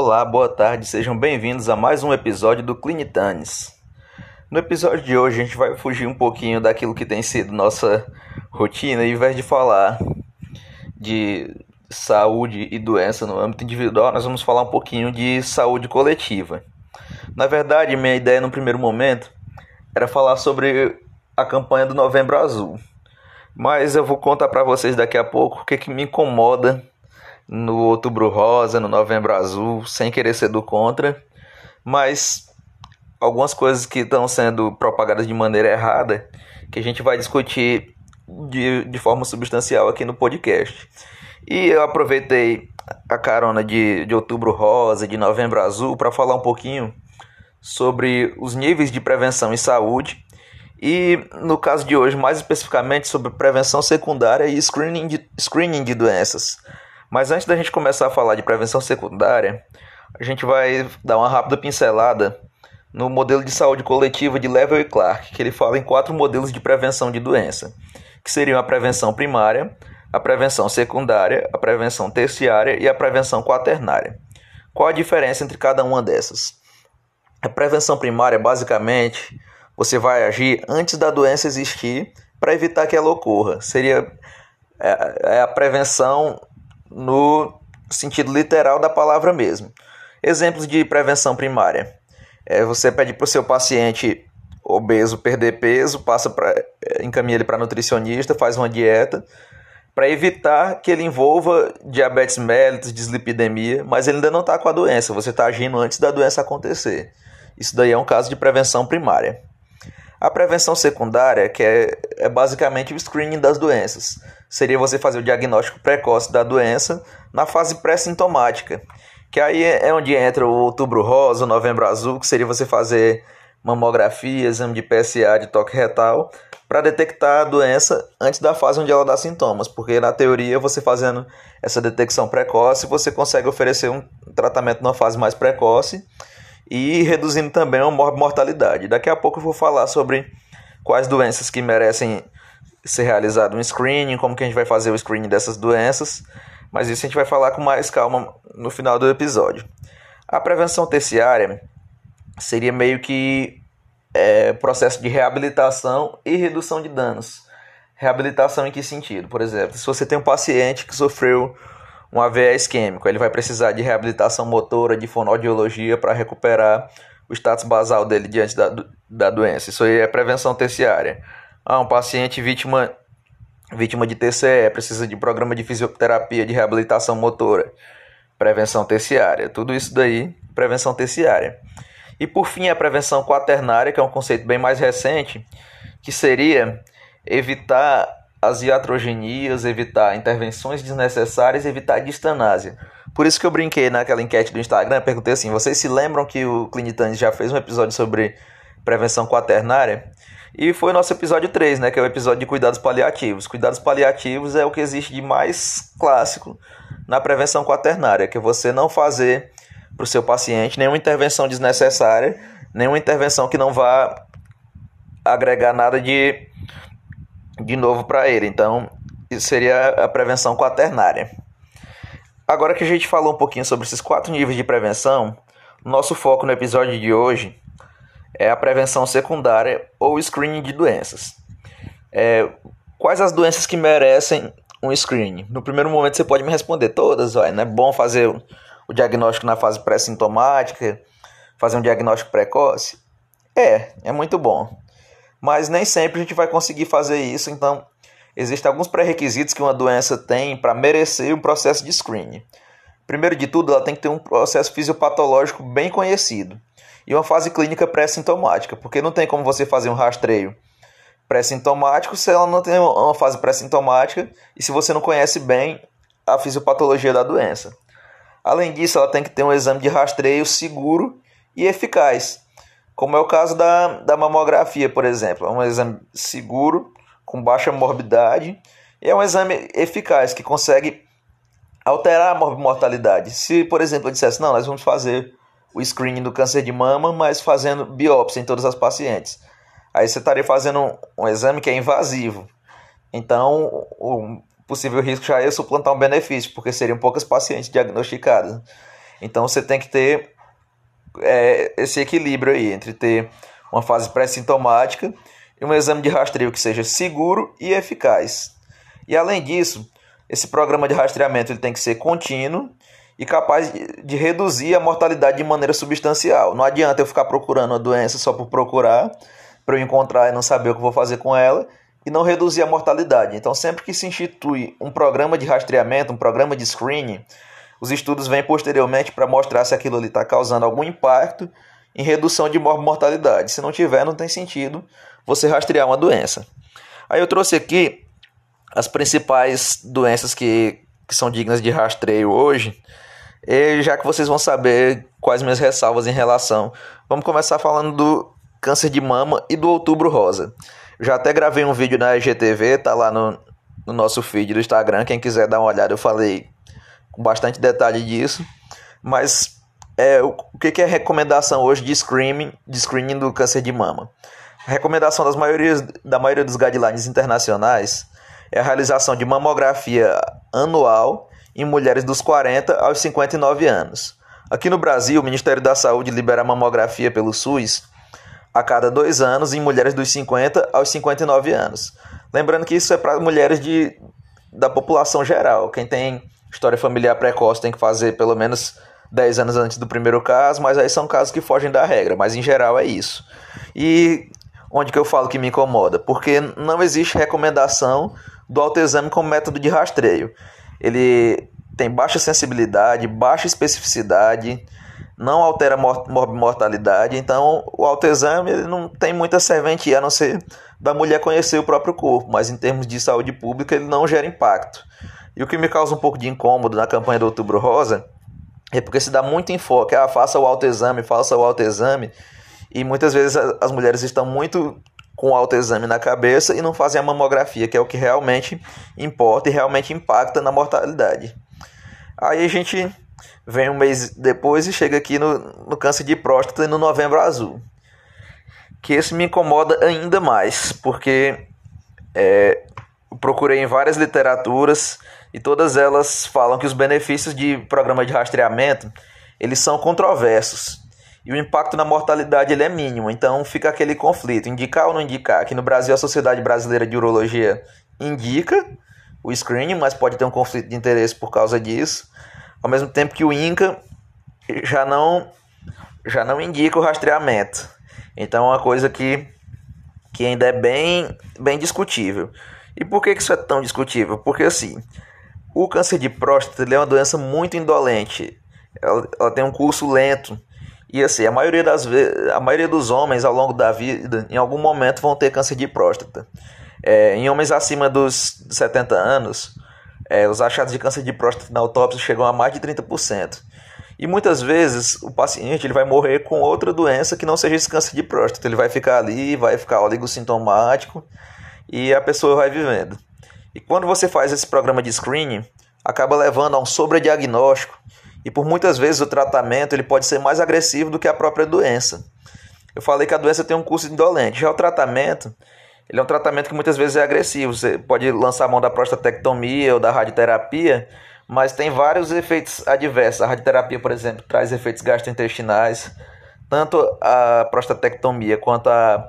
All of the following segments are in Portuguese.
Olá, boa tarde, sejam bem-vindos a mais um episódio do Clinitanes. No episódio de hoje a gente vai fugir um pouquinho daquilo que tem sido nossa rotina, e ao invés de falar de saúde e doença no âmbito individual, nós vamos falar um pouquinho de saúde coletiva. Na verdade, minha ideia no primeiro momento era falar sobre a campanha do Novembro Azul, mas eu vou contar para vocês daqui a pouco o que, que me incomoda no Outubro Rosa, no Novembro Azul, sem querer ser do contra, mas algumas coisas que estão sendo propagadas de maneira errada que a gente vai discutir de, de forma substancial aqui no podcast. E eu aproveitei a carona de, de Outubro Rosa, de Novembro Azul, para falar um pouquinho sobre os níveis de prevenção em saúde e, no caso de hoje, mais especificamente sobre prevenção secundária e screening de, screening de doenças. Mas antes da gente começar a falar de prevenção secundária, a gente vai dar uma rápida pincelada no modelo de saúde coletiva de Level e Clark, que ele fala em quatro modelos de prevenção de doença, que seriam a prevenção primária, a prevenção secundária, a prevenção terciária e a prevenção quaternária. Qual a diferença entre cada uma dessas? A prevenção primária, basicamente, você vai agir antes da doença existir para evitar que ela ocorra. Seria é, é a prevenção no sentido literal da palavra mesmo. Exemplos de prevenção primária. É, você pede para o seu paciente obeso perder peso, passa pra, é, encaminha ele para nutricionista, faz uma dieta para evitar que ele envolva diabetes mellitus, dislipidemia, mas ele ainda não está com a doença, você está agindo antes da doença acontecer. Isso daí é um caso de prevenção primária. A prevenção secundária, que é, é basicamente o screening das doenças seria você fazer o diagnóstico precoce da doença na fase pré-sintomática. Que aí é onde entra o outubro rosa, o novembro azul, que seria você fazer mamografia, exame de PSA, de toque retal, para detectar a doença antes da fase onde ela dá sintomas, porque na teoria você fazendo essa detecção precoce, você consegue oferecer um tratamento numa fase mais precoce e reduzindo também a mortalidade. Daqui a pouco eu vou falar sobre quais doenças que merecem ser realizado um screening, como que a gente vai fazer o screening dessas doenças, mas isso a gente vai falar com mais calma no final do episódio. A prevenção terciária seria meio que é, processo de reabilitação e redução de danos. Reabilitação em que sentido? Por exemplo, se você tem um paciente que sofreu um AVE isquêmico, ele vai precisar de reabilitação motora, de fonoaudiologia para recuperar o status basal dele diante da, da doença. Isso aí é prevenção terciária. Ah, um paciente vítima, vítima de TCE precisa de programa de fisioterapia de reabilitação motora, prevenção terciária. Tudo isso daí, prevenção terciária. E por fim, a prevenção quaternária, que é um conceito bem mais recente, que seria evitar as iatrogenias, evitar intervenções desnecessárias, evitar distanásia. Por isso que eu brinquei naquela enquete do Instagram, perguntei assim: vocês se lembram que o Clinitanes já fez um episódio sobre prevenção quaternária? E foi nosso episódio 3, né, que é o episódio de cuidados paliativos. Cuidados paliativos é o que existe de mais clássico na prevenção quaternária, que é você não fazer para o seu paciente nenhuma intervenção desnecessária, nenhuma intervenção que não vá agregar nada de, de novo para ele. Então, isso seria a prevenção quaternária. Agora que a gente falou um pouquinho sobre esses quatro níveis de prevenção, nosso foco no episódio de hoje é a prevenção secundária ou screening de doenças. É, quais as doenças que merecem um screening? No primeiro momento você pode me responder todas, vai, né? É bom fazer o diagnóstico na fase pré-sintomática, fazer um diagnóstico precoce? É, é muito bom. Mas nem sempre a gente vai conseguir fazer isso, então existem alguns pré-requisitos que uma doença tem para merecer o processo de screening. Primeiro de tudo, ela tem que ter um processo fisiopatológico bem conhecido e uma fase clínica pré-sintomática, porque não tem como você fazer um rastreio pré-sintomático se ela não tem uma fase pré-sintomática e se você não conhece bem a fisiopatologia da doença. Além disso, ela tem que ter um exame de rastreio seguro e eficaz, como é o caso da, da mamografia, por exemplo. É um exame seguro, com baixa morbidade, e é um exame eficaz que consegue alterar a mortalidade. Se, por exemplo, eu dissesse, não, nós vamos fazer o screening do câncer de mama, mas fazendo biópsia em todas as pacientes. Aí você estaria fazendo um, exame que é invasivo. Então, o possível risco já é suplantar um benefício, porque seriam poucas pacientes diagnosticadas. Então você tem que ter é, esse equilíbrio aí entre ter uma fase pré-sintomática e um exame de rastreio que seja seguro e eficaz. E além disso, esse programa de rastreamento ele tem que ser contínuo e capaz de reduzir a mortalidade de maneira substancial. Não adianta eu ficar procurando a doença só por procurar, para eu encontrar e não saber o que vou fazer com ela e não reduzir a mortalidade. Então, sempre que se institui um programa de rastreamento, um programa de screening, os estudos vêm posteriormente para mostrar se aquilo ali está causando algum impacto em redução de mortalidade. Se não tiver, não tem sentido você rastrear uma doença. Aí eu trouxe aqui as principais doenças que, que são dignas de rastreio hoje. E já que vocês vão saber quais minhas ressalvas em relação, vamos começar falando do câncer de mama e do outubro rosa. Já até gravei um vídeo na IGTV, tá lá no, no nosso feed do Instagram, quem quiser dar uma olhada, eu falei com bastante detalhe disso. Mas é, o, o que, que é recomendação hoje de screening, de screening do câncer de mama? A recomendação das maiorias, da maioria dos guidelines internacionais é a realização de mamografia anual em mulheres dos 40 aos 59 anos. Aqui no Brasil, o Ministério da Saúde libera mamografia pelo SUS a cada dois anos em mulheres dos 50 aos 59 anos. Lembrando que isso é para mulheres de, da população geral. Quem tem história familiar precoce tem que fazer pelo menos 10 anos antes do primeiro caso, mas aí são casos que fogem da regra, mas em geral é isso. E onde que eu falo que me incomoda? Porque não existe recomendação do autoexame como método de rastreio. Ele tem baixa sensibilidade, baixa especificidade, não altera mortalidade, então o autoexame não tem muita serventia a não ser da mulher conhecer o próprio corpo, mas em termos de saúde pública ele não gera impacto. E o que me causa um pouco de incômodo na campanha do Outubro Rosa é porque se dá muito enfoque, ah, faça o autoexame, faça o autoexame, e muitas vezes as mulheres estão muito com autoexame na cabeça e não fazem a mamografia, que é o que realmente importa e realmente impacta na mortalidade. Aí a gente vem um mês depois e chega aqui no, no câncer de próstata e no novembro azul. Que esse me incomoda ainda mais, porque é, procurei em várias literaturas e todas elas falam que os benefícios de programa de rastreamento eles são controversos e o impacto na mortalidade ele é mínimo. Então fica aquele conflito, indicar ou não indicar. Aqui no Brasil a Sociedade Brasileira de Urologia indica o screening, mas pode ter um conflito de interesse por causa disso. Ao mesmo tempo que o INCA já não já não indica o rastreamento. Então é uma coisa que que ainda é bem bem discutível. E por que isso é tão discutível? Porque assim, o câncer de próstata é uma doença muito indolente. Ela, ela tem um curso lento. E assim, a maioria das a maioria dos homens ao longo da vida, em algum momento vão ter câncer de próstata. É, em homens acima dos 70 anos, é, os achados de câncer de próstata na autópsia chegam a mais de 30%. E muitas vezes o paciente ele vai morrer com outra doença que não seja esse câncer de próstata. Ele vai ficar ali, vai ficar oligossintomático e a pessoa vai vivendo. E quando você faz esse programa de screening, acaba levando a um sobrediagnóstico e por muitas vezes o tratamento ele pode ser mais agressivo do que a própria doença. Eu falei que a doença tem um curso indolente, já o tratamento, ele é um tratamento que muitas vezes é agressivo. Você pode lançar a mão da prostatectomia ou da radioterapia, mas tem vários efeitos adversos. A radioterapia, por exemplo, traz efeitos gastrointestinais. Tanto a prostatectomia quanto a,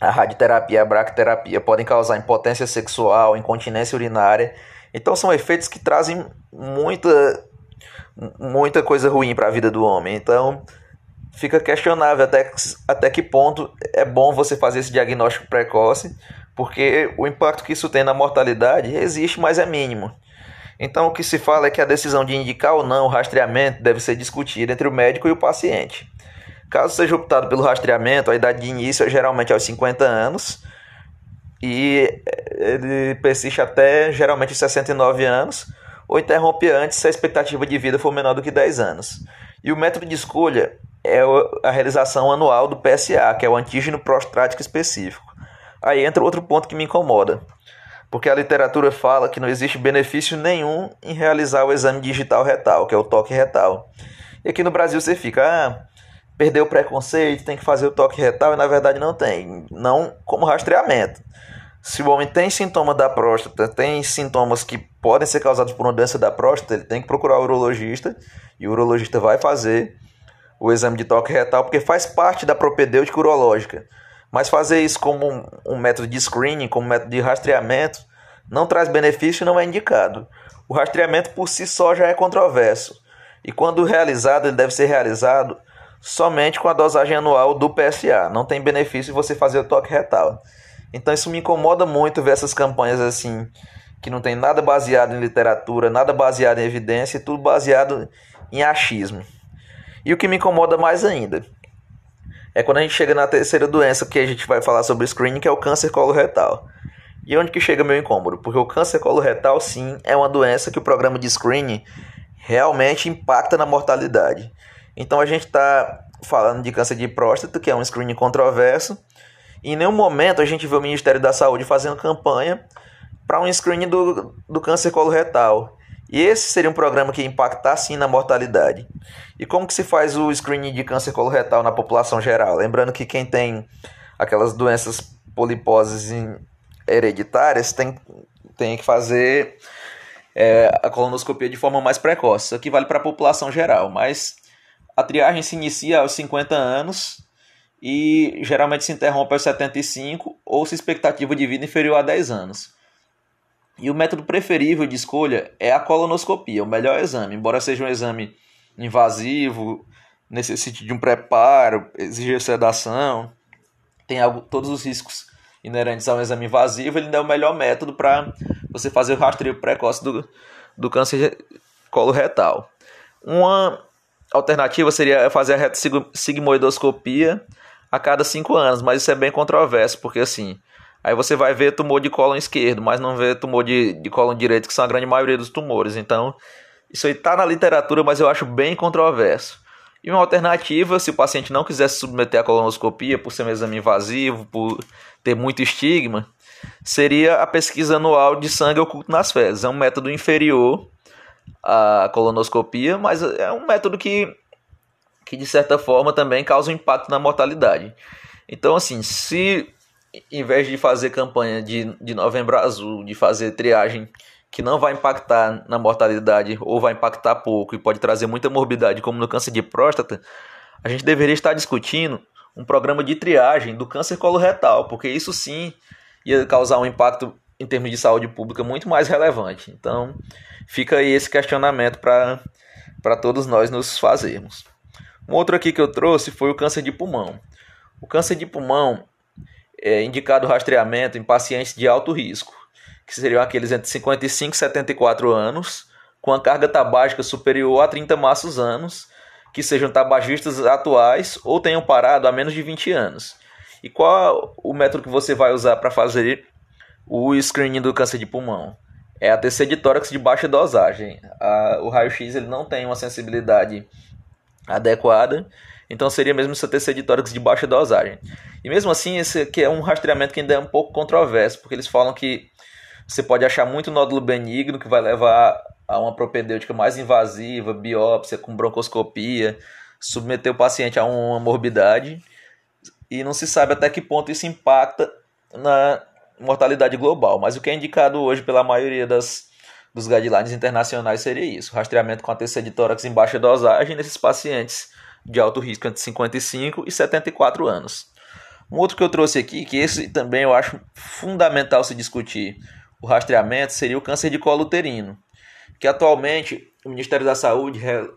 a radioterapia, a bracterapia podem causar impotência sexual, incontinência urinária. Então são efeitos que trazem muita muita coisa ruim para a vida do homem. Então, fica questionável até, até que ponto é bom você fazer esse diagnóstico precoce, porque o impacto que isso tem na mortalidade existe, mas é mínimo. Então, o que se fala é que a decisão de indicar ou não o rastreamento deve ser discutida entre o médico e o paciente. Caso seja optado pelo rastreamento, a idade de início é geralmente aos 50 anos e ele persiste até geralmente 69 anos ou interrompe antes se a expectativa de vida for menor do que 10 anos. E o método de escolha é a realização anual do PSA, que é o antígeno prostático específico. Aí entra outro ponto que me incomoda, porque a literatura fala que não existe benefício nenhum em realizar o exame digital retal, que é o toque retal. E aqui no Brasil você fica, ah, perdeu o preconceito, tem que fazer o toque retal, e na verdade não tem, não como rastreamento. Se o homem tem sintoma da próstata, tem sintomas que podem ser causados por uma doença da próstata, ele tem que procurar o urologista e o urologista vai fazer o exame de toque retal, porque faz parte da propedêutica urológica. Mas fazer isso como um, um método de screening, como método de rastreamento, não traz benefício e não é indicado. O rastreamento por si só já é controverso. E quando realizado, ele deve ser realizado somente com a dosagem anual do PSA. Não tem benefício você fazer o toque retal. Então isso me incomoda muito ver essas campanhas assim, que não tem nada baseado em literatura, nada baseado em evidência, tudo baseado em achismo. E o que me incomoda mais ainda é quando a gente chega na terceira doença que a gente vai falar sobre screening, que é o câncer coloretal. E onde que chega meu incômodo? Porque o câncer coloretal, sim, é uma doença que o programa de screening realmente impacta na mortalidade. Então a gente está falando de câncer de próstata, que é um screening controverso, em nenhum momento a gente vê o Ministério da Saúde fazendo campanha para um screening do, do câncer coloretal. E esse seria um programa que ia impactar sim na mortalidade. E como que se faz o screening de câncer coloretal na população geral? Lembrando que quem tem aquelas doenças poliposes hereditárias tem, tem que fazer é, a colonoscopia de forma mais precoce. Isso aqui vale para a população geral, mas a triagem se inicia aos 50 anos e geralmente se interrompe aos 75 ou se expectativa de vida inferior a 10 anos. E o método preferível de escolha é a colonoscopia, o melhor exame, embora seja um exame invasivo, necessite de um preparo, exija sedação, tem algo, todos os riscos inerentes a um exame invasivo, ele é o melhor método para você fazer o rastreio precoce do, do câncer coloretal. Uma alternativa seria fazer a reto-sigmoidoscopia a cada 5 anos, mas isso é bem controverso, porque assim, Aí você vai ver tumor de cólon esquerdo, mas não vê tumor de, de cólon direito, que são a grande maioria dos tumores. Então, isso aí está na literatura, mas eu acho bem controverso. E uma alternativa, se o paciente não quiser se submeter à colonoscopia por ser um exame invasivo, por ter muito estigma, seria a pesquisa anual de sangue oculto nas fezes. É um método inferior à colonoscopia, mas é um método que, que de certa forma também causa um impacto na mortalidade. Então, assim, se em vez de fazer campanha de, de novembro azul, de fazer triagem que não vai impactar na mortalidade ou vai impactar pouco e pode trazer muita morbidade, como no câncer de próstata, a gente deveria estar discutindo um programa de triagem do câncer coloretal, porque isso sim ia causar um impacto em termos de saúde pública muito mais relevante. Então, fica aí esse questionamento para todos nós nos fazermos. Um outro aqui que eu trouxe foi o câncer de pulmão. O câncer de pulmão é indicado rastreamento em pacientes de alto risco, que seriam aqueles entre 55 e 74 anos, com a carga tabágica superior a 30 maços anos, que sejam tabagistas atuais ou tenham parado há menos de 20 anos. E qual o método que você vai usar para fazer o screening do câncer de pulmão? É a TC de tórax de baixa dosagem. A, o raio-x ele não tem uma sensibilidade adequada então seria mesmo essa TC de tórax de baixa dosagem. E mesmo assim, esse aqui é um rastreamento que ainda é um pouco controverso, porque eles falam que você pode achar muito nódulo benigno que vai levar a uma propedêutica mais invasiva, biópsia com broncoscopia, submeter o paciente a uma morbidade e não se sabe até que ponto isso impacta na mortalidade global. Mas o que é indicado hoje pela maioria das, dos guidelines internacionais seria isso: rastreamento com a TC de tórax em baixa dosagem nesses pacientes de alto risco entre 55 e 74 anos. Um outro que eu trouxe aqui, que esse também eu acho fundamental se discutir o rastreamento, seria o câncer de colo uterino, que atualmente o Ministério da Saúde re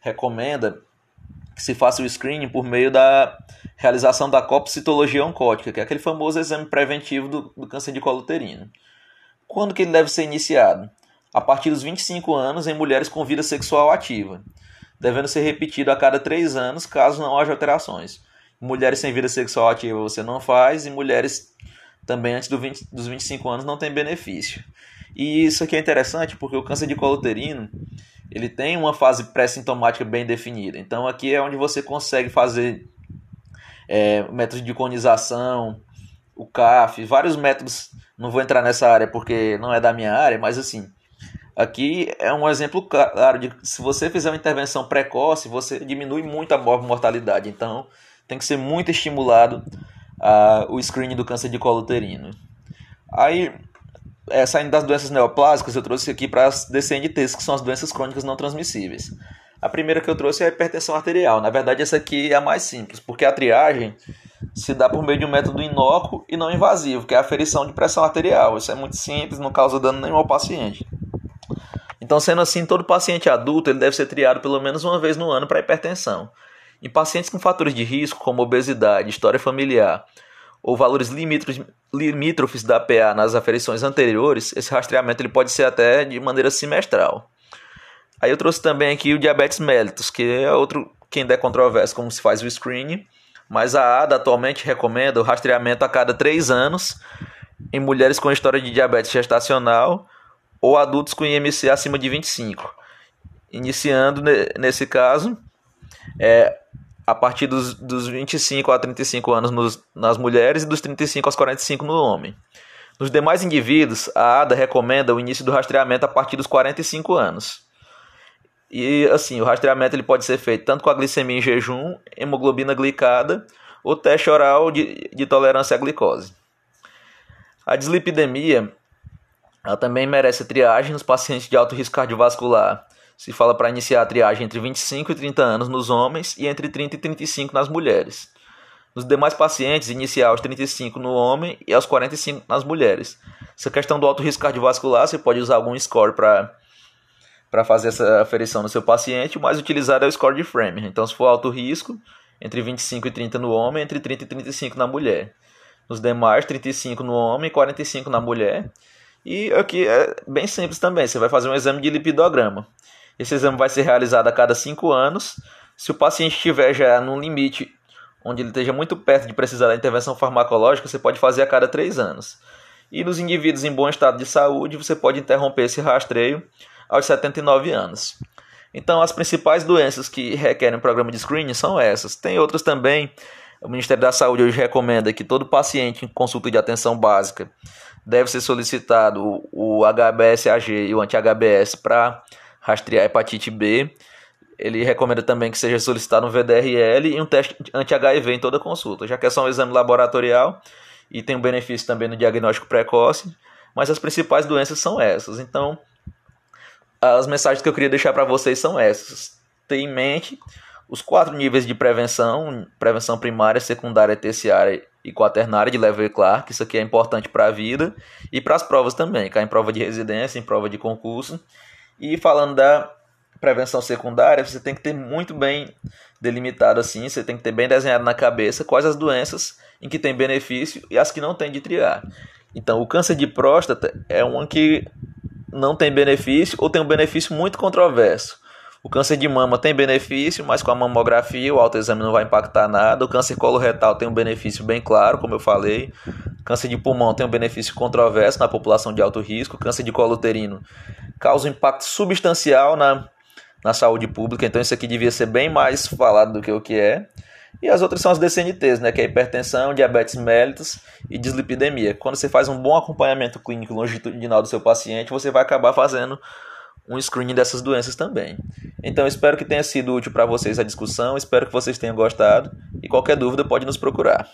recomenda que se faça o screening por meio da realização da copcitologia oncótica, que é aquele famoso exame preventivo do, do câncer de colo uterino. Quando que ele deve ser iniciado? A partir dos 25 anos em mulheres com vida sexual ativa devendo ser repetido a cada três anos, caso não haja alterações. Mulheres sem vida sexual ativa você não faz, e mulheres também antes do 20, dos 25 anos não tem benefício. E isso aqui é interessante porque o câncer de colo uterino ele tem uma fase pré-sintomática bem definida. Então aqui é onde você consegue fazer é, métodos de conização, o CAF, vários métodos. Não vou entrar nessa área porque não é da minha área, mas assim, Aqui é um exemplo claro de se você fizer uma intervenção precoce, você diminui muito a mortalidade. Então, tem que ser muito estimulado uh, o screening do câncer de colo uterino. Aí, é, saindo das doenças neoplásicas, eu trouxe aqui para as DCNTs, que são as doenças crônicas não transmissíveis. A primeira que eu trouxe é a hipertensão arterial. Na verdade, essa aqui é a mais simples, porque a triagem se dá por meio de um método inócuo e não invasivo, que é a aferição de pressão arterial. Isso é muito simples, não causa dano nenhum ao paciente. Então, sendo assim, todo paciente adulto ele deve ser triado pelo menos uma vez no ano para hipertensão. Em pacientes com fatores de risco, como obesidade, história familiar ou valores limítrofes da PA nas aferições anteriores, esse rastreamento ele pode ser até de maneira semestral. Aí eu trouxe também aqui o diabetes mellitus, que é outro que ainda é controverso como se faz o screening, mas a ADA atualmente recomenda o rastreamento a cada 3 anos em mulheres com história de diabetes gestacional ou adultos com IMC acima de 25. Iniciando nesse caso, é, a partir dos, dos 25 a 35 anos nos, nas mulheres e dos 35 aos 45 no homem. Nos demais indivíduos, a ADA recomenda o início do rastreamento a partir dos 45 anos. E assim, o rastreamento ele pode ser feito tanto com a glicemia em jejum, hemoglobina glicada ou teste oral de, de tolerância à glicose. A dislipidemia ela também merece triagem nos pacientes de alto risco cardiovascular. Se fala para iniciar a triagem entre 25 e 30 anos nos homens e entre 30 e 35 nas mulheres. Nos demais pacientes, iniciar aos 35 no homem e aos 45 nas mulheres. Essa questão do alto risco cardiovascular, você pode usar algum score para fazer essa aferição no seu paciente, o mais utilizado é o score de Framingham. Então, se for alto risco, entre 25 e 30 no homem, entre 30 e 35 na mulher. Nos demais, 35 no homem e 45 na mulher. E aqui é bem simples também, você vai fazer um exame de lipidograma. Esse exame vai ser realizado a cada 5 anos. Se o paciente estiver já no limite onde ele esteja muito perto de precisar da intervenção farmacológica, você pode fazer a cada 3 anos. E nos indivíduos em bom estado de saúde, você pode interromper esse rastreio aos 79 anos. Então, as principais doenças que requerem um programa de screening são essas. Tem outras também. O Ministério da Saúde hoje recomenda que todo paciente em consulta de atenção básica deve ser solicitado o HBsAg e o anti-HBS para rastrear hepatite B. Ele recomenda também que seja solicitado um VDRL e um teste anti-HIV em toda consulta, já que é só um exame laboratorial e tem um benefício também no diagnóstico precoce, mas as principais doenças são essas. Então, as mensagens que eu queria deixar para vocês são essas. Tenha em mente os quatro níveis de prevenção: prevenção primária, secundária, terciária e quaternária de Level Clark. Isso aqui é importante para a vida e para as provas também, cai em prova de residência, em prova de concurso. E falando da prevenção secundária, você tem que ter muito bem delimitado assim, você tem que ter bem desenhado na cabeça quais as doenças em que tem benefício e as que não tem de triar. Então, o câncer de próstata é uma que não tem benefício ou tem um benefício muito controverso. O câncer de mama tem benefício, mas com a mamografia o autoexame não vai impactar nada. O câncer coloretal tem um benefício bem claro, como eu falei. O câncer de pulmão tem um benefício controverso na população de alto risco. O câncer de colo uterino causa um impacto substancial na, na saúde pública, então isso aqui devia ser bem mais falado do que o que é. E as outras são as DCNTs, né, que é hipertensão, diabetes mellitus e dislipidemia. Quando você faz um bom acompanhamento clínico longitudinal do seu paciente, você vai acabar fazendo um screening dessas doenças também. Então espero que tenha sido útil para vocês a discussão, espero que vocês tenham gostado e qualquer dúvida pode nos procurar.